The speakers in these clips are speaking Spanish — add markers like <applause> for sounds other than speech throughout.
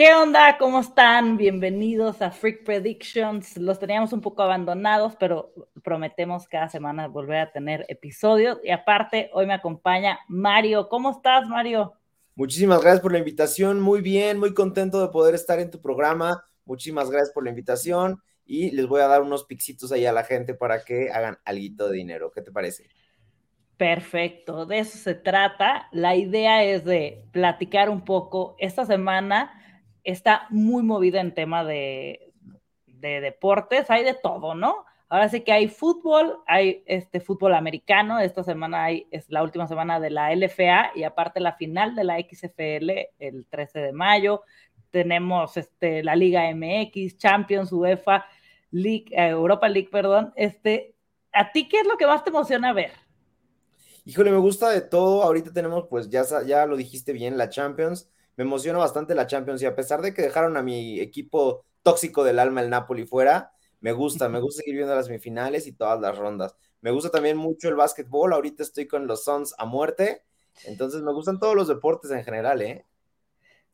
¿Qué onda? ¿Cómo están? Bienvenidos a Freak Predictions. Los teníamos un poco abandonados, pero prometemos cada semana volver a tener episodios. Y aparte, hoy me acompaña Mario. ¿Cómo estás, Mario? Muchísimas gracias por la invitación. Muy bien, muy contento de poder estar en tu programa. Muchísimas gracias por la invitación. Y les voy a dar unos pixitos ahí a la gente para que hagan algo de dinero. ¿Qué te parece? Perfecto, de eso se trata. La idea es de platicar un poco. Esta semana está muy movida en tema de, deportes, hay de todo, ¿no? Ahora sí que hay fútbol, hay este fútbol americano, esta semana hay, es la última semana de la LFA y aparte la final de la XFL el 13 de mayo, tenemos este, la Liga MX, Champions, UEFA, League, eh, Europa League, perdón, este, ¿a ti qué es lo que más te emociona ver? Híjole, me gusta de todo, ahorita tenemos, pues ya, ya lo dijiste bien, la Champions, me emociona bastante la Champions y a pesar de que dejaron a mi equipo tóxico del alma, el Napoli, fuera, me gusta, me gusta seguir viendo las semifinales y todas las rondas. Me gusta también mucho el básquetbol, ahorita estoy con los Suns a muerte, entonces me gustan todos los deportes en general, ¿eh?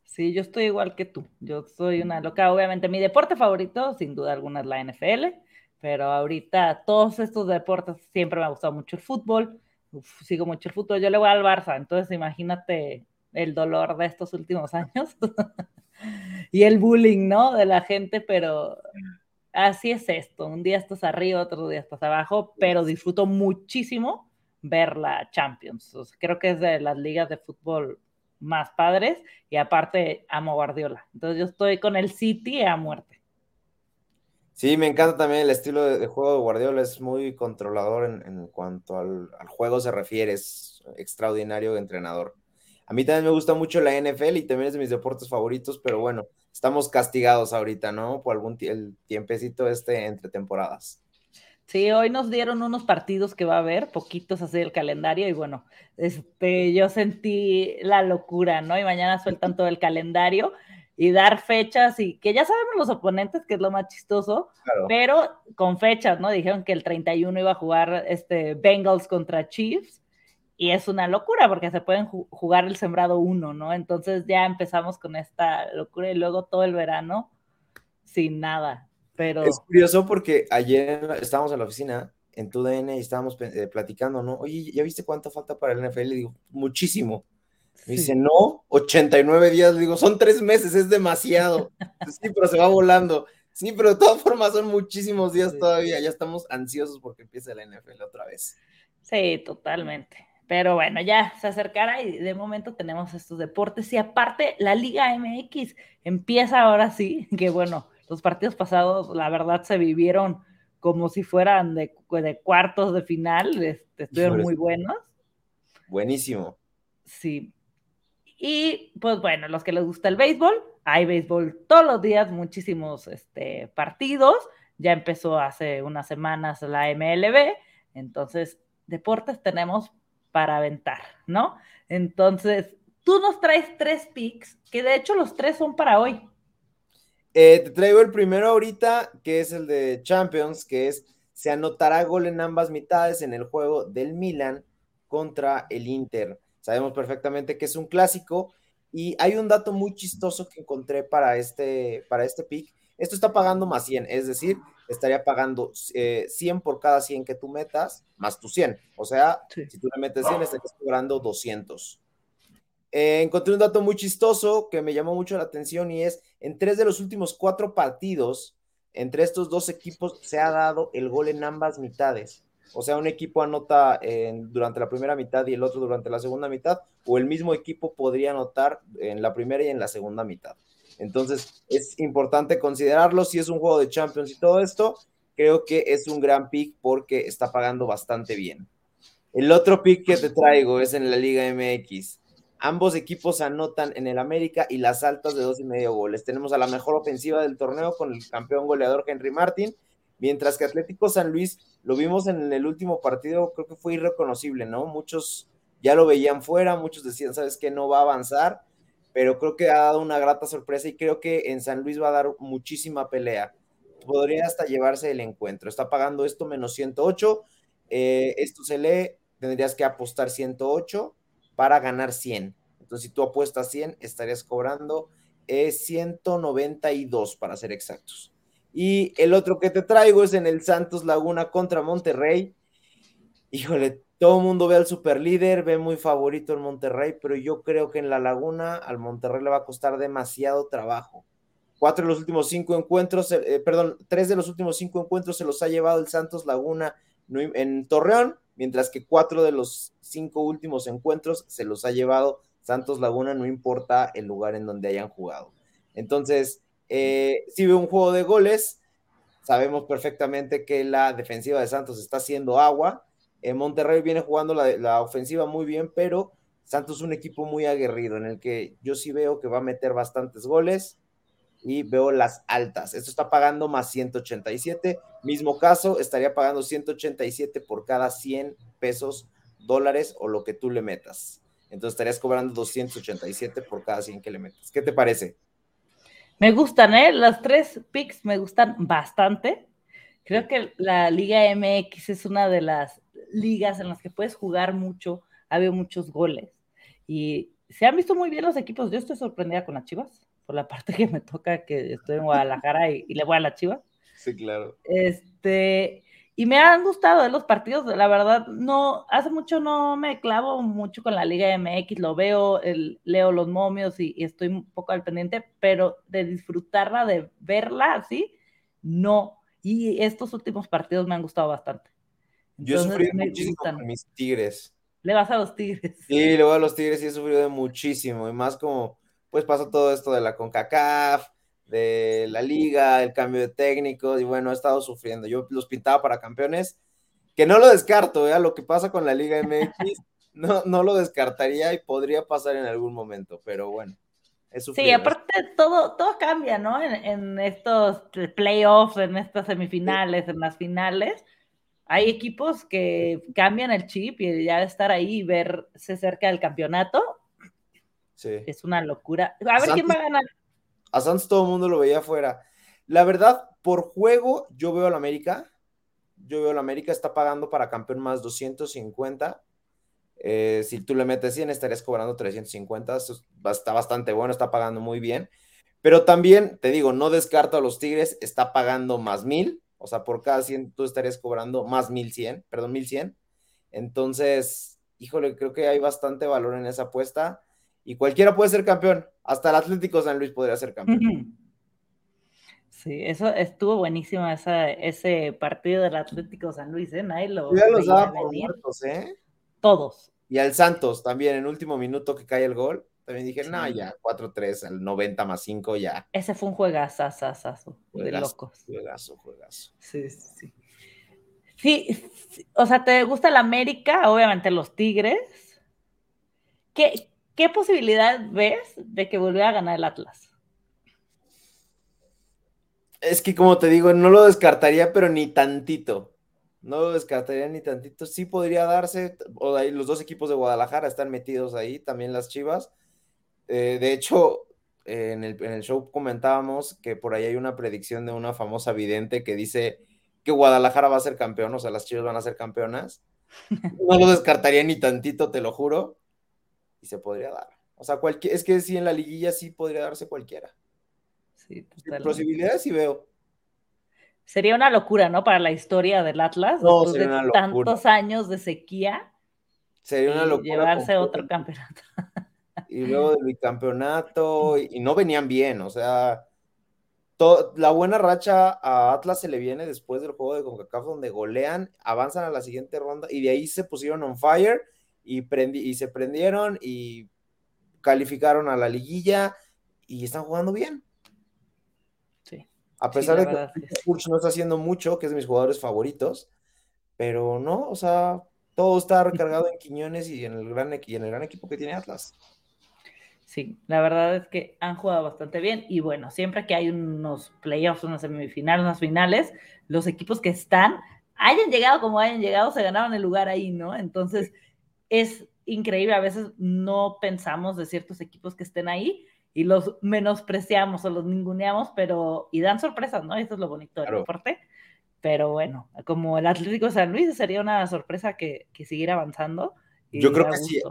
Sí, yo estoy igual que tú, yo soy una loca, obviamente mi deporte favorito, sin duda alguna, es la NFL, pero ahorita todos estos deportes siempre me ha gustado mucho el fútbol, sigo mucho el fútbol, yo le voy al Barça, entonces imagínate el dolor de estos últimos años <laughs> y el bullying, ¿no? De la gente, pero así es esto. Un día estás arriba, otro día estás abajo, pero disfruto muchísimo ver la Champions. creo que es de las ligas de fútbol más padres y aparte amo Guardiola. Entonces yo estoy con el City a muerte. Sí, me encanta también el estilo de, juego de Guardiola, es muy controlador en, cuanto al, al, juego se refiere, es extraordinario entrenador. A mí también me gusta mucho la NFL y también es de mis deportes favoritos, pero bueno, estamos castigados ahorita, ¿no? Por algún el tiempecito este entre temporadas. Sí, hoy nos dieron unos partidos que va a haber, poquitos así del calendario, y bueno, este, yo sentí la locura, ¿no? Y mañana sueltan todo el calendario y dar fechas y que ya sabemos los oponentes, que es lo más chistoso, pero con fechas, ¿no? Dijeron que el 31 iba a jugar este Bengals contra Chiefs y es una locura porque se pueden jugar el sembrado uno, ¿no? Entonces ya empezamos con esta locura y luego todo el verano sin nada. Pero... Es curioso porque ayer estábamos en la oficina en tu DN y estábamos eh, platicando, ¿no? Oye, ¿ya viste cuánto falta para el NFL? Le digo, muchísimo. Me dice, no, 89 días. Le digo, son tres meses, es demasiado. <laughs> sí, pero se va volando. Sí, pero de todas formas son muchísimos días todavía. Ya estamos ansiosos porque empiece la NFL otra vez. Sí, totalmente. Pero bueno, ya se acercará y de momento tenemos estos deportes. Y aparte, la Liga MX empieza ahora sí, <laughs> que bueno, los partidos pasados, la verdad, se vivieron como si fueran de, cuartos de final, este, estuvieron muy buenos. Buenísimo. Sí. Y pues bueno, los que les gusta el béisbol, hay béisbol todos los días, muchísimos este, partidos. Ya empezó hace unas semanas la MLB, entonces deportes tenemos para aventar, ¿no? Entonces, tú nos traes tres picks, que de hecho los tres son para hoy. Eh, te traigo el primero ahorita, que es el de Champions, que es se anotará gol en ambas mitades en el juego del Milan contra el Inter. Sabemos perfectamente que es un clásico y hay un dato muy chistoso que encontré para este, para este pick. Esto está pagando más 100, es decir, estaría pagando 100 eh, por cada 100 que tú metas, más tu 100. O sea, si tú le metes 100, estarías cobrando 200. Eh, encontré un dato muy chistoso que me llamó mucho la atención y es, en tres de los últimos cuatro partidos, entre estos dos equipos se ha dado el gol en ambas mitades. O sea, un equipo anota durante la primera mitad y el otro durante la segunda mitad, o el mismo equipo podría anotar en la primera y en la segunda mitad. Entonces, es importante considerarlo. Si es un juego de Champions y todo esto, creo que es un gran pick porque está pagando bastante bien. El otro pick que te traigo es en la Liga MX. Ambos equipos anotan en el América y las altas de dos y medio goles. Tenemos a la mejor ofensiva del torneo con el campeón goleador Henry Martin, mientras que Atlético San Luis lo vimos en el último partido, creo que fue irreconocible, ¿no? Muchos ya lo veían fuera, muchos decían, ¿sabes qué? No va a avanzar pero creo que ha dado una grata sorpresa y creo que en San Luis va a dar muchísima pelea. Podría hasta llevarse el encuentro. Está pagando esto menos 108. Eh, esto se lee, tendrías que apostar 108 para ganar 100. Entonces, si tú apuestas 100, estarías cobrando es 192 para ser exactos. Y el otro que te traigo es en el Santos Laguna contra Monterrey. Híjole, todo el mundo ve al superlíder, ve muy favorito el Monterrey, pero yo creo que en la Laguna al Monterrey le va a costar demasiado trabajo. Cuatro de los últimos cinco encuentros, eh, perdón, tres de los últimos cinco encuentros se los ha llevado el Santos Laguna en Torreón, mientras que cuatro de los cinco últimos encuentros se los ha llevado Santos Laguna, no importa el lugar en donde hayan jugado. Entonces, eh, si ve un juego de goles, sabemos perfectamente que la defensiva de Santos está haciendo agua. En Monterrey viene jugando la, la ofensiva muy bien, pero Santos es un equipo muy aguerrido en el que yo sí veo que va a meter bastantes goles y veo las altas. Esto está pagando más 187. Mismo caso, estaría pagando 187 por cada 100 pesos, dólares o lo que tú le metas. Entonces estarías cobrando 287 por cada 100 que le metas. ¿Qué te parece? Me gustan, ¿eh? Las tres picks me gustan bastante. Creo que la Liga MX es una de las ligas en las que puedes jugar mucho, ha habido muchos goles y se han visto muy bien los equipos. Yo estoy sorprendida con las Chivas, por la parte que me toca, que estoy en Guadalajara y, y le voy a la Chivas. Sí, claro. Este, y me han gustado los partidos, la verdad, no, hace mucho no me clavo mucho con la Liga MX, lo veo, el, leo los momios y, estoy un poco al pendiente, pero de disfrutarla, de verla así, no. Y estos últimos partidos me han gustado bastante. Yo he sufrido muchísimo con mis Tigres. ¿Le vas a los Tigres? Sí, le voy a los Tigres y he sufrido de muchísimo, y más como, pues pasó todo esto de la CONCACAF, de la liga, el cambio de técnicos, y bueno, he estado sufriendo. Yo los pintaba para campeones, que no lo descarto, ¿eh? lo que pasa con la Liga MX, <laughs> no, no lo descartaría y podría pasar en algún momento, pero bueno. Sí, aparte todo, todo cambia, ¿no? En, en estos playoffs, en estas semifinales, en las finales. Hay equipos que cambian el chip y ya estar ahí y verse cerca del campeonato. Sí. Es una locura. A ver quién va a ganar. A Santos todo el mundo lo veía afuera. La verdad, por juego, yo veo al América. Yo veo al América, está pagando para campeón más 250. Eh, si tú le metes 100, estarías cobrando 350. está bastante bueno, está pagando muy bien. Pero también, te digo, no descarto a los Tigres, está pagando más 1000. O sea, por cada 100 tú estarías cobrando más 1100, perdón, 1100. Entonces, híjole, creo que hay bastante valor en esa apuesta y cualquiera puede ser campeón. Hasta el Atlético San Luis podría ser campeón. Sí, eso estuvo buenísimo ese partido del Atlético San Luis, ¿eh? Nadie lo ya los daba por muertos, ¿eh? Todos. Y al Santos también, en último minuto que cae el gol, también dije, no, ya, 4-3, el 90 más 5 ya. Ese fue un juegazo, de locos. Juegazo, juegazo. Sí, sí. Sí, o sea, ¿te gusta el América? Obviamente los Tigres. ¿Qué, ¿Qué posibilidad ves de que vuelva a ganar el Atlas? Es que como te digo, no lo descartaría, pero ni tantito. No lo descartaría ni tantito. Sí podría darse, o ahí los dos equipos de Guadalajara están metidos ahí, también las Chivas. Eh, de hecho, en, el, en, el, show comentábamos que por ahí hay una predicción de una famosa vidente que dice que Guadalajara va a ser campeón, o sea, las Chivas van a ser campeonas. <laughs> No lo descartaría ni tantito, te lo juro y se podría dar. O sea, cualquier, es que sí, en la liguilla sí podría darse cualquiera. Sí, Posibilidades sí veo. Sería una locura, ¿no? Para la historia del Atlas. No, sería una locura. Tantos años de sequía. Sería una locura. Llevarse otro campeonato. <laughs> Y luego del bicampeonato, y, no venían bien, o sea, la buena racha a Atlas se le viene después del juego de CONCACAF donde golean, avanzan a la siguiente ronda y de ahí se pusieron on fire y, y se prendieron y calificaron a la liguilla y están jugando bien. Sí. A pesar de que Kurch no está haciendo mucho, que es de mis jugadores favoritos, pero no, o sea, todo está recargado en Quiñones y en el gran, y en el gran equipo que tiene Atlas. Sí, la verdad es que han jugado bastante bien y bueno, siempre que hay unos playoffs, unas semifinales, unas finales, los equipos que están, hayan llegado como hayan llegado, se ganaron el lugar ahí, ¿no? Entonces, es increíble, a veces no pensamos de ciertos equipos que estén ahí y los menospreciamos o los ninguneamos, pero y dan sorpresas, ¿no? Eso es lo bonito del deporte. Pero bueno, como el Atlético San Luis sería una sorpresa que, que siguiera avanzando. Yo creo que si,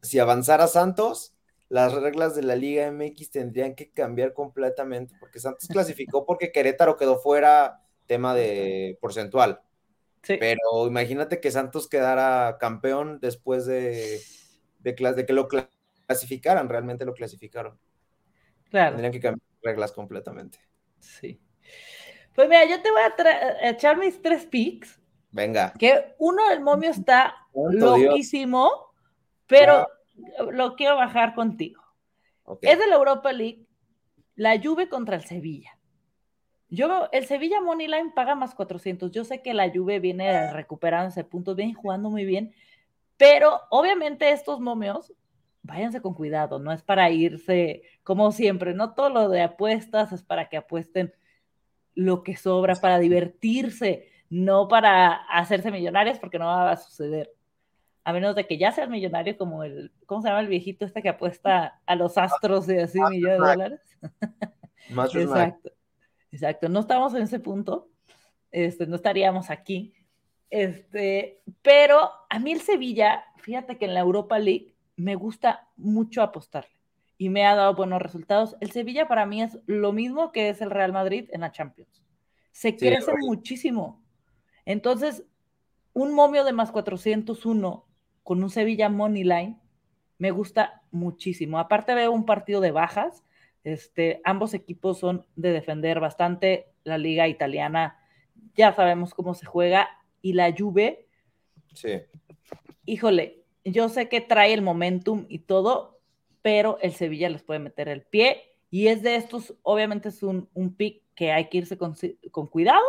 si avanzara Santos, las reglas de la Liga MX tendrían que cambiar completamente, porque Santos clasificó porque Querétaro quedó fuera tema de porcentual. Sí. Pero imagínate que Santos quedara campeón después de, de, que lo clasificaran, realmente lo clasificaron. Claro. Tendrían que cambiar reglas completamente. Sí. Pues mira, yo te voy a echar mis tres picks. Venga. Que uno, el momio está loquísimo, pero lo quiero bajar contigo. Es de la Europa League, la Juve contra el Sevilla. Yo, el Sevilla Moneyline paga más 400. Yo sé que la Juve viene recuperándose puntos, viene jugando muy bien, pero obviamente estos momios, váyanse con cuidado, no es para irse como siempre, no todo lo de apuestas es para que apuesten lo que sobra, para divertirse, no para hacerse millonarios, porque no va a suceder a menos de que ya seas millonario como el, ¿cómo se llama el viejito este que apuesta a los astros de así millones de dólares? <laughs> exacto, exacto, no estamos en ese punto, este, no estaríamos aquí, este, pero a mí el Sevilla, fíjate que en la Europa League me gusta mucho apostarle y me ha dado buenos resultados. El Sevilla para mí es lo mismo que es el Real Madrid en la Champions. Se crece muchísimo. Entonces, un momio de más 401 con un Sevilla Money Line me gusta muchísimo. Aparte veo un partido de bajas. Este, ambos equipos son de defender bastante. La liga italiana ya sabemos cómo se juega y la Juve. Sí. Híjole, yo sé que trae el momentum y todo, pero el Sevilla les puede meter el pie y es de estos, obviamente es un, un pick que hay que irse con, con cuidado,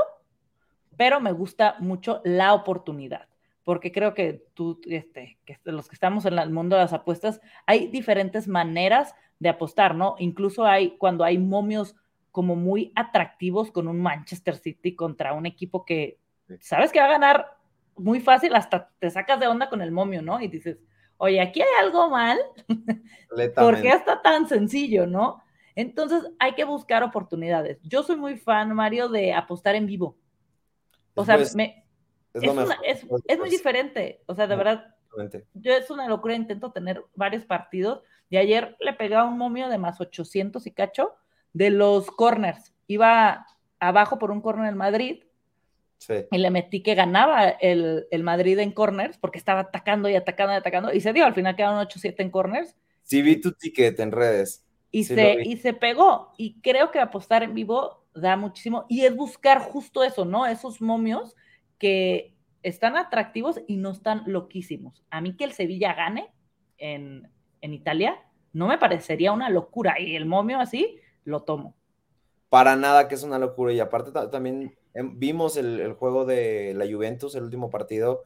pero me gusta mucho la oportunidad porque creo que tú, este, que los que estamos en el mundo de las apuestas, hay diferentes maneras de apostar, ¿no? Incluso hay, cuando hay momios como muy atractivos con un Manchester City contra un equipo que sabes que va a ganar muy fácil, hasta te sacas de onda con el momio, ¿no? Y dices, oye, aquí hay algo mal, <laughs> ¿por qué está tan sencillo, no? Entonces hay que buscar oportunidades. Yo soy muy fan, Mario, de apostar en vivo. O sea, me, es, muy diferente. O sea, de verdad, yo es una locura, intento tener varios partidos. Y ayer le pegaba un momio de más 800 y cacho de los corners. Iba abajo por un corner en Madrid. Y le metí que ganaba el, Madrid en corners porque estaba atacando y atacando y atacando. Y se dio, al final quedaron 8-7 en corners. Sí, vi tu ticket en redes. Y, se, y se pegó. Y creo que apostar en vivo da muchísimo. Y es buscar justo eso, ¿no? Esos momios que están atractivos y no están loquísimos. A mí que el Sevilla gane en, Italia no me parecería una locura y el momio así lo tomo. Para nada que es una locura y aparte también em, vimos el, juego de la Juventus, el último partido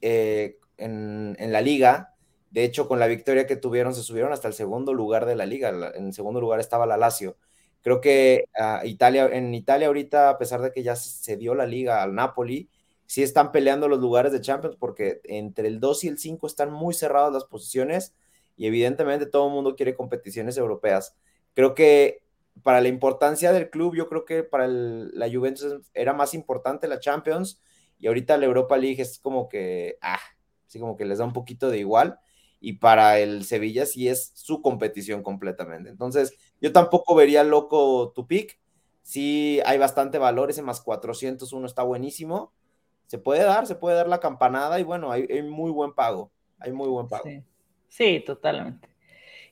eh, en, la liga. De hecho, con la victoria que tuvieron, se subieron hasta el segundo lugar de la liga. En el segundo lugar estaba la Lazio. Creo que ah, Italia, en Italia ahorita, a pesar de que ya se dio la liga al Napoli, sí están peleando los lugares de Champions porque entre el 2 y el 5 están muy cerradas las posiciones y evidentemente todo el mundo quiere competiciones europeas. Creo que para la importancia del club, yo creo que para la Juventus era más importante la Champions y ahorita la Europa League es como que, ah, así como que les da un poquito de igual y para el Sevilla sí es su competición completamente. Entonces, yo tampoco vería loco tu pick. Sí hay bastante valor, ese más 401 está buenísimo se puede dar, se puede dar la campanada y bueno, hay, muy buen pago, hay muy buen pago. Sí. totalmente.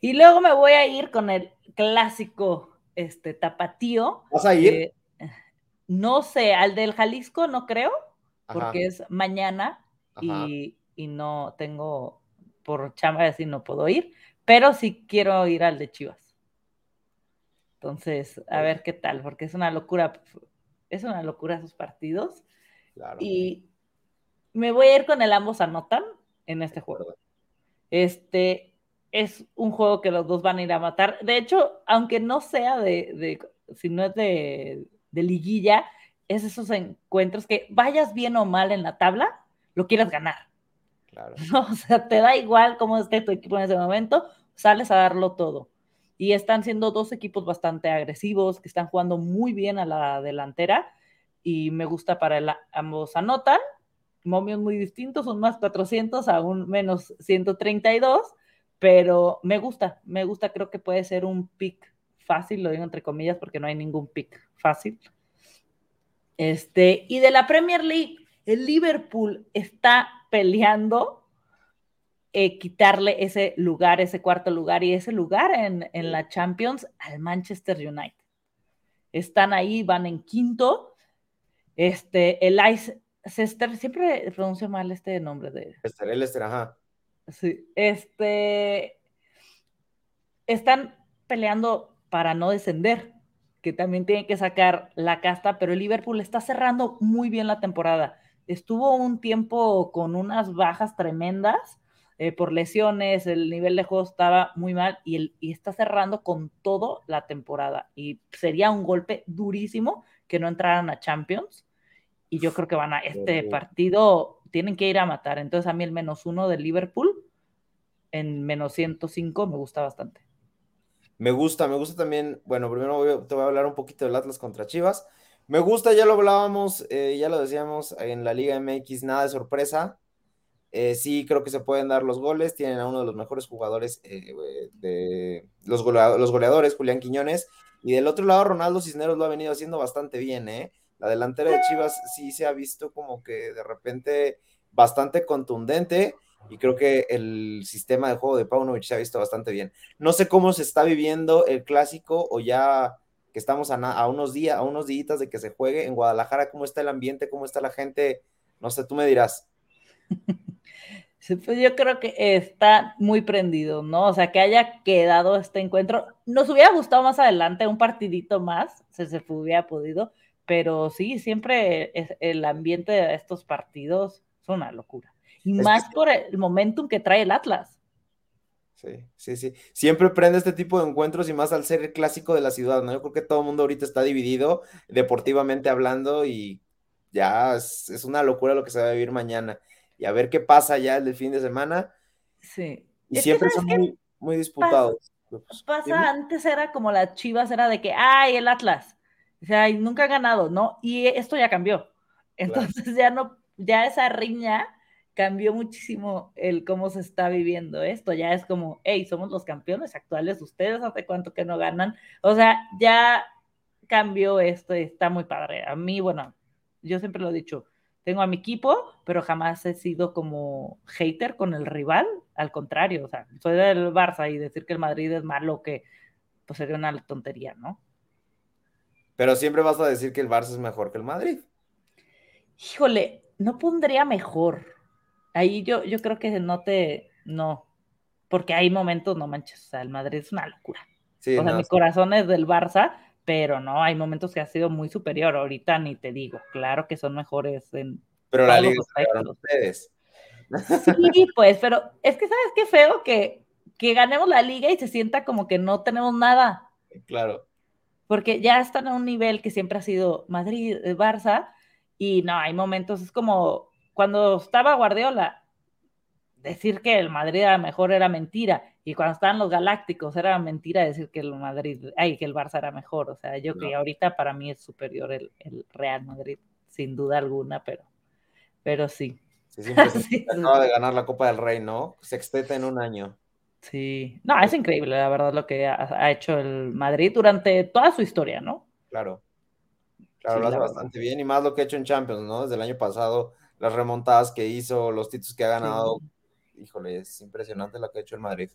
Y luego me voy a ir con el clásico este, tapatío. ¿Vas a ir? no sé, al del Jalisco no creo, porque es mañana y, no tengo, por chamba así no puedo ir, pero sí quiero ir al de Chivas. Entonces, a ver qué tal, porque es una locura, es una locura esos partidos. Y me voy a ir con el ambos anotan en este juego. Este es un juego que los dos van a ir a matar. De hecho, aunque no sea de, si no es de, liguilla, es esos encuentros que vayas bien o mal en la tabla, lo quieras ganar. Claro. <laughs> O sea, te da igual cómo esté tu equipo en ese momento, sales a darlo todo. Y están siendo dos equipos bastante agresivos, que están jugando muy bien a la delantera y me gusta para el, ambos anotan, momios muy distintos, son más 400 a un menos 132, pero me gusta, me gusta, creo que puede ser un pick fácil, lo digo entre comillas porque no hay ningún pick fácil. Este, y de la Premier League, el Liverpool está peleando eh, quitarle ese lugar, ese cuarto lugar y ese lugar en, en la Champions al Manchester United. Están ahí, van en quinto. Este, el Leicester, siempre pronuncio mal este nombre de. Leicester, el Leicester, ajá. Sí, este. Están peleando para no descender, que también tienen que sacar la casta, pero el Liverpool está cerrando muy bien la temporada. Estuvo un tiempo con unas bajas tremendas eh, por lesiones, el nivel de juego estaba muy mal y, el, y está cerrando con todo la temporada. Y sería un golpe durísimo que no entraran a Champions. Y yo creo que van a este partido, tienen que ir a matar. Entonces a mí el menos uno del Liverpool en menos 105 me gusta bastante. Me gusta, me gusta también. Bueno, primero te voy a hablar un poquito del Atlas contra Chivas. Me gusta, ya lo hablábamos, eh, ya lo decíamos en la Liga MX, nada de sorpresa. Eh, sí, creo que se pueden dar los goles. Tienen a uno de los mejores jugadores eh, de los, los, goleadores, Julián Quiñones. Y del otro lado, Ronaldo Cisneros lo ha venido haciendo bastante bien, ¿eh? La delantera de Chivas sí se ha visto como que de repente bastante contundente y creo que el sistema de juego de Paunovic se ha visto bastante bien. No sé cómo se está viviendo el clásico o ya que estamos a, unos días, a unos días de que se juegue en Guadalajara, cómo está el ambiente, cómo está la gente, no sé, tú me dirás. <laughs> Pues yo creo que está muy prendido, ¿no? O sea, que haya quedado este encuentro. Nos hubiera gustado más adelante un partidito más, se hubiera podido, pero sí, siempre el ambiente de estos partidos es una locura. Y más por el momentum que trae el Atlas. Sí, sí, sí. Siempre prende este tipo de encuentros y más al ser el clásico de la ciudad, ¿no? Yo creo que todo el mundo ahorita está dividido deportivamente hablando y ya es, una locura lo que se va a vivir mañana. Y a ver qué pasa ya el fin de semana. Sí. Y siempre son muy, muy disputados. Pasa, pasa antes era como las chivas, era de que, ay, el Atlas. O sea, nunca ha ganado, ¿no? Y esto ya cambió. Entonces <laughs> ya no, ya esa riña cambió muchísimo el cómo se está viviendo esto. Ya es como, hey, somos los campeones actuales, ustedes hace cuánto que no ganan. O sea, ya cambió esto y está muy padre. A mí, bueno, yo siempre lo he dicho, tengo a mi equipo, pero jamás he sido como hater con el rival. Al contrario, o sea, soy del Barça y decir que el Madrid es malo, que pues sería una tontería, ¿no? Pero siempre vas a decir que el Barça es mejor que el Madrid. Híjole, no pondría mejor Ahí yo, yo creo que no te, no, porque hay momentos, no manches, o sea, el Madrid es una locura. o sea, mi corazón es del Barça, pero no, hay momentos que ha sido muy superior. Ahorita ni te digo, claro que son mejores en. Pero la liga ustedes. Sí, pues, pero es que sabes qué feo que, que ganemos la liga y se sienta como que no tenemos nada. Claro. Porque ya están a un nivel que siempre ha sido Madrid, eh, Barça, y no, hay momentos, es como cuando estaba Guardiola, decir que el Madrid era mejor era mentira. Y cuando estaban los Galácticos era mentira decir que el Madrid, ay, que el Barça era mejor. O sea, yo que ahorita para mí es superior el, Real Madrid, sin duda alguna, pero, pero sí. Sí, se <laughs> acaba de ganar la Copa del Rey, ¿no? Sexteta en un año. Sí, no, es increíble, la verdad, lo que ha, hecho el Madrid durante toda su historia, ¿no? Claro. Claro, lo hace bastante bien y más lo que ha hecho en Champions, ¿no? Desde el año pasado las remontadas que hizo, los títulos que ha ganado. Híjole, es impresionante lo que ha hecho el Madrid.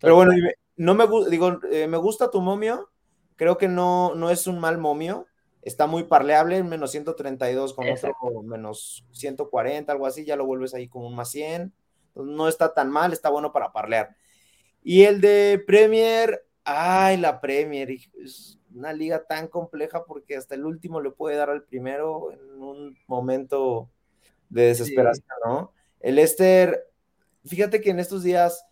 Pero bueno, no me, digo, eh, me gusta tu momio. Creo que no, no es un mal momio. Está muy parleable, menos 132 con otro menos 140, algo así. Ya lo vuelves ahí como un más 100. no está tan mal, está bueno para parlear. Y el de Premier, ay, la Premier, es una liga tan compleja porque hasta el último le puede dar al primero en un momento de desesperación, ¿no? El Leicester, fíjate que en estos días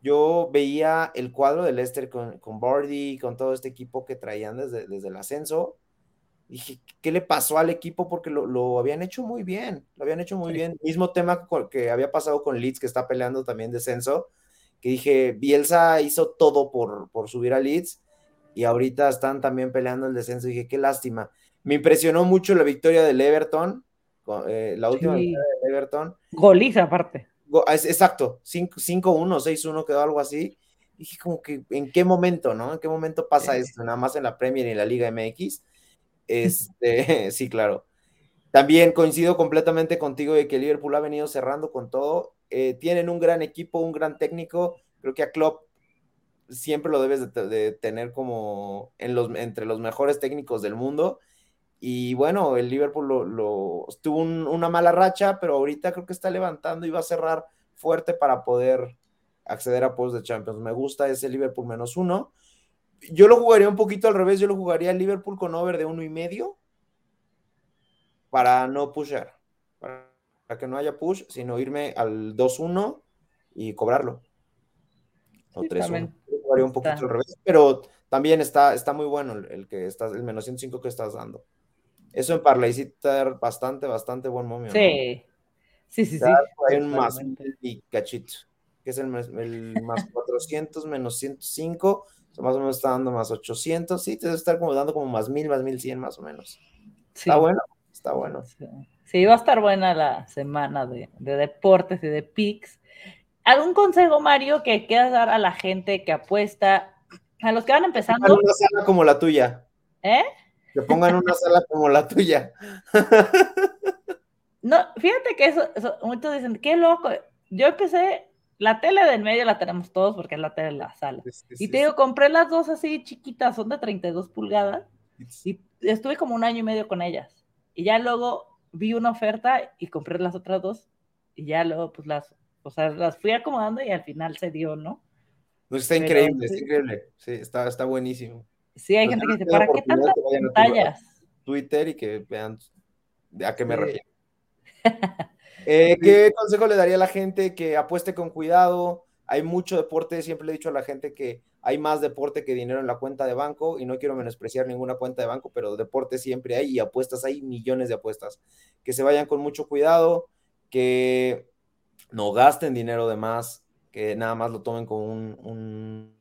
yo veía el cuadro del Leicester con, con Bardi, con todo este equipo que traían desde, desde el ascenso. Y dije, ¿qué le pasó al equipo? Porque lo, habían hecho muy bien, lo habían hecho muy bien. Mismo tema que había pasado con Leeds, que está peleando también descenso, que dije, Bielsa hizo todo por, por subir a Leeds y ahorita están también peleando el descenso. dije, qué lástima. Me impresionó mucho la victoria del Everton, eh, la última de Everton. Goliza aparte. Exacto, 5-1, 6-1 quedó algo así. dije como que, ¿en qué momento, no? ¿En qué momento pasa esto? Nada más en la Premier y en la Liga MX. <laughs> Este, <laughs> sí, claro. También coincido completamente contigo de que Liverpool ha venido cerrando con todo. Eh, tienen un gran equipo, un gran técnico. Creo que a Klopp siempre lo debes de, tener como en los, entre los mejores técnicos del mundo. Y bueno, el Liverpool lo, tuvo una mala racha, pero ahorita creo que está levantando y va a cerrar fuerte para poder acceder a puestos de Champions. Me gusta ese Liverpool menos uno. Yo lo jugaría un poquito al revés, yo lo jugaría Liverpool con over de uno y medio para no pushar, que no haya push, sino irme al 2-1 y cobrarlo. O 3-1. un poquito al revés, pero también está, está muy bueno el, que estás, el menos 105 que estás dando. Eso en Parlaycita bastante, bastante buen momio. Sí. Sí, sí, sí. Hay un más y cachito, que es el, el más 400 menos 105, más o menos está dando más 800, sí, te debe estar como dando como más 1000, más 1100 más o menos. Está bueno. Está bueno. Sí. Va a estar buena la semana de, deportes y de picks. ¿Algún consejo, Mario, que quieras dar a la gente que apuesta, a los que van empezando? Una sala como la tuya. ¿Eh? Que pongan una sala como la tuya. <laughs> no, fíjate que eso, muchos dicen, qué loco. Yo empecé, la tele del medio la tenemos todos porque es la tele de la sala. y te digo, compré las dos así chiquitas, son de 32 pulgadas. Y estuve como un año y medio con ellas. Y ya luego vi una oferta y compré las otras dos. Y ya luego, pues las, o sea, las fui acomodando y al final se dio, ¿no? Pues está increíble, está increíble. Sí, está, está buenísimo. Sí, hay gente que dice, ¿para qué tantas pantallas? Twitter y que vean a qué me refiero. <laughs> Eh, ¿Qué consejo le daría a la gente que apueste con cuidado? Hay mucho deporte, siempre le he dicho a la gente que hay más deporte que dinero en la cuenta de banco y no quiero menospreciar ninguna cuenta de banco, pero deporte siempre hay y apuestas hay millones de apuestas. Que se vayan con mucho cuidado, que no gasten dinero de más, que nada más lo tomen como un,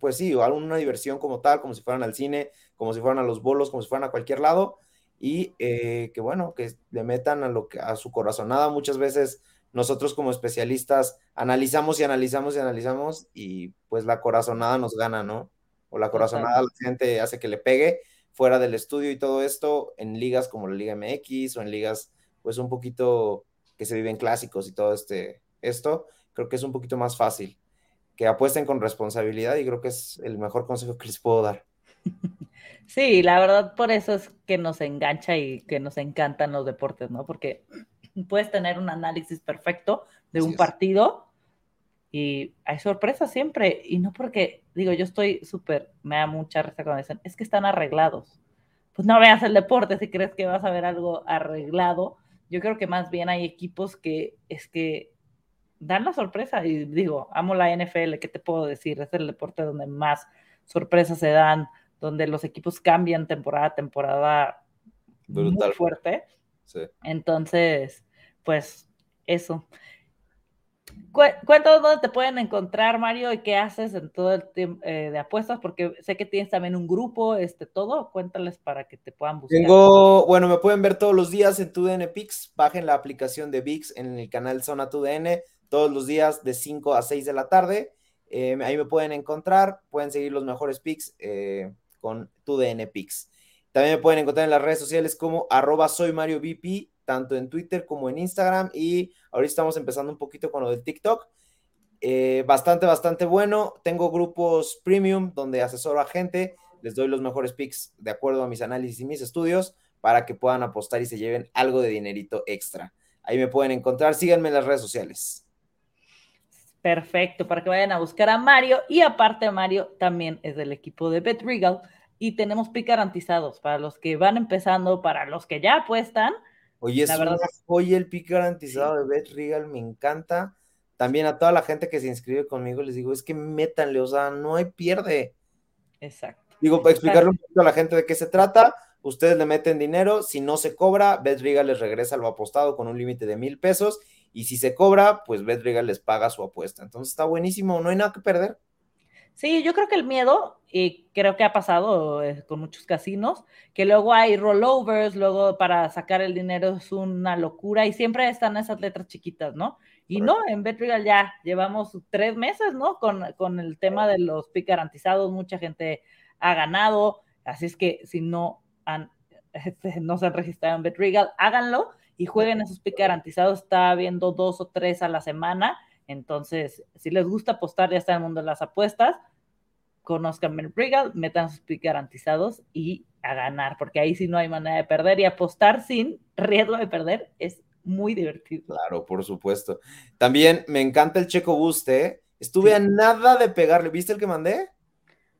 pues sí, alguna diversión como tal, como si fueran al cine, como si fueran a los bolos, como si fueran a cualquier lado y eh, que bueno, que le metan a, lo que, a su corazonada muchas veces nosotros como especialistas analizamos y analizamos y analizamos y pues la corazonada nos gana, ¿no? O la corazonada la gente hace que le pegue fuera del estudio y todo esto en ligas como la Liga MX o en ligas pues un poquito que se viven clásicos y todo este esto, creo que es un poquito más fácil. Que apuesten con responsabilidad y creo que es el mejor consejo que les puedo dar. Sí, la verdad por eso es que nos engancha y que nos encantan los deportes, ¿no? Porque puedes tener un análisis perfecto de un partido y hay sorpresas siempre. Y no porque, digo, yo estoy súper, me da mucha risa cuando dicen, es que están arreglados. Pues no veas el deporte si crees que vas a ver algo arreglado. Yo creo que más bien hay equipos que es que dan la sorpresa. Y digo, amo la NFL, ¿qué te puedo decir? Es el deporte donde más sorpresas se dan, donde los equipos cambian temporada a temporada muy fuerte. Entonces, pues eso. Cuéntanos dónde te pueden encontrar, Mario, y qué haces en todo el tiempo eh, de apuestas, porque sé que tienes también un grupo, este, todo. Cuéntales para que te puedan buscar. Tengo, bueno, me pueden ver todos los días en TUDN Pix. Bajen la aplicación de VIX en el canal Zona TUDN todos los días de 5 a 6 de la tarde. Eh, ahí me pueden encontrar, pueden seguir los mejores Pix eh, con TUDN Pix. También me pueden encontrar en las redes sociales como arroba soy tanto en Twitter como en Instagram. Y ahorita estamos empezando un poquito con lo del TikTok. Eh, bastante, bastante bueno. Tengo grupos premium donde asesoro a gente, les doy los mejores picks de acuerdo a mis análisis y mis estudios para que puedan apostar y se lleven algo de dinerito extra. Ahí me pueden encontrar. Síganme en las redes sociales. Perfecto, para que vayan a buscar a Mario. Y aparte, Mario también es del equipo de Bet Regal y tenemos pick garantizados para los que van empezando, para los que ya apuestan. Oye, es verdad, oye el pick garantizado de Bet Regal, me encanta. También a toda la gente que se inscribe conmigo les digo, es que métanle, o sea, no hay pierde. Exacto. Digo, para explicarle un poquito a la gente de qué se trata, ustedes le meten dinero, si no se cobra, Bet Regal les regresa lo apostado con un límite de mil pesos, y si se cobra, pues Bet Regal les paga su apuesta. Entonces está buenísimo, no hay nada que perder. Sí, yo creo que el miedo, y creo que ha pasado eh, con muchos casinos, que luego hay rollovers, luego para sacar el dinero es una locura y siempre están esas letras chiquitas, ¿no? Y no, en BetRegal ya llevamos tres meses, ¿no? Con, con el tema de los pick garantizados, mucha gente ha ganado, así es que si no han, <laughs> este, no se han registrado en BetRegal, háganlo y jueguen esos pick garantizados, está viendo dos o tres a la semana entonces, si les gusta apostar, ya está en el mundo de las apuestas, conozcan Regal, metan sus picks garantizados y a ganar, porque ahí sí no hay manera de perder y apostar sin riesgo de perder es muy divertido. Claro, por supuesto. También me encanta el Checo Buste. ¿eh? Estuve a nada de pegarle. ¿Viste el que mandé?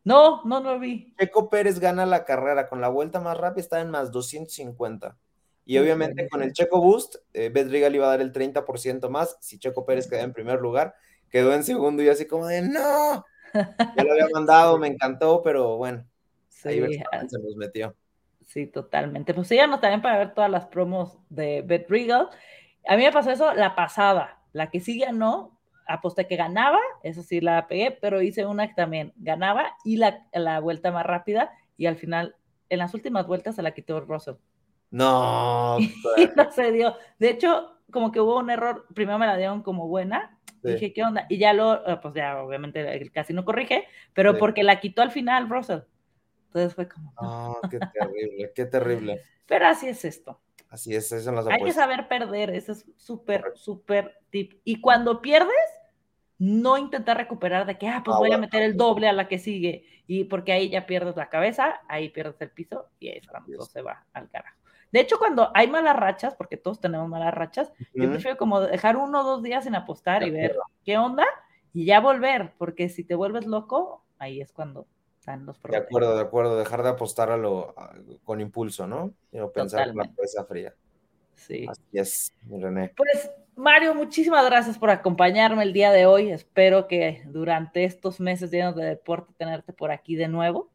No, no lo vi. Checo Pérez gana la carrera con la vuelta más rápida, está en más 250. Y obviamente con el Checo Boost, eh, Bedrigal iba a dar el 30% más. Si Checo Pérez queda en primer lugar, quedó en segundo y así como de no. <laughs> Ya lo había mandado, me encantó, pero bueno. ahí ah. se nos metió. Sí, totalmente. Pues síganos también para ver todas las promos de Bedrigal. A mí me pasó eso la pasada. La que sí ganó, aposté que ganaba, eso sí la pegué, pero hice una que también ganaba y la, la vuelta más rápida. Y al final, en las últimas vueltas, se la quitó Russell. No. <laughs> no se dio. De hecho, como que hubo un error. Primero me la dieron como buena. Dije, ¿qué onda? Y ya lo, eh, pues ya obviamente el casino corrige, pero porque la quitó al final Russell. Entonces fue como. Ah, qué <laughs> terrible, qué terrible. Pero así es esto. Así es, eso las Hay que saber perder, eso es súper, súper tip. Y cuando pierdes, no intentar recuperar de que, ah, pues ah, voy a meter el doble a la que sigue. Y porque ahí ya pierdes la cabeza, ahí pierdes el piso y ahí se va al carajo. De hecho, cuando hay malas rachas, porque todos tenemos malas rachas, yo prefiero como dejar uno o dos días sin apostar y ver qué onda y ya volver, porque si te vuelves loco, ahí es cuando están los problemas. De acuerdo, de acuerdo, dejar de apostar a lo, con impulso, ¿no? Y pensar en la cabeza fría. Sí. Así es, René. Pues, Mario, muchísimas gracias por acompañarme el día de hoy. Espero que durante estos meses llenos de deporte tenerte por aquí de nuevo.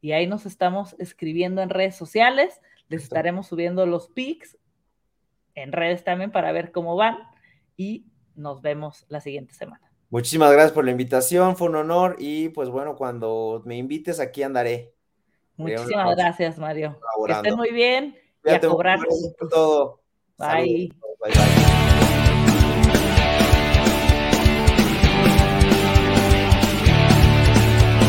Y ahí nos estamos escribiendo en redes sociales. Les estaremos subiendo los pics en redes también para ver cómo van y nos vemos la siguiente semana. Muchísimas gracias por la invitación, fue un honor y pues bueno, cuando me invites aquí andaré. Muchísimas gracias, Mario. Que estén muy bien y a cobrar. Todo. bye, bye.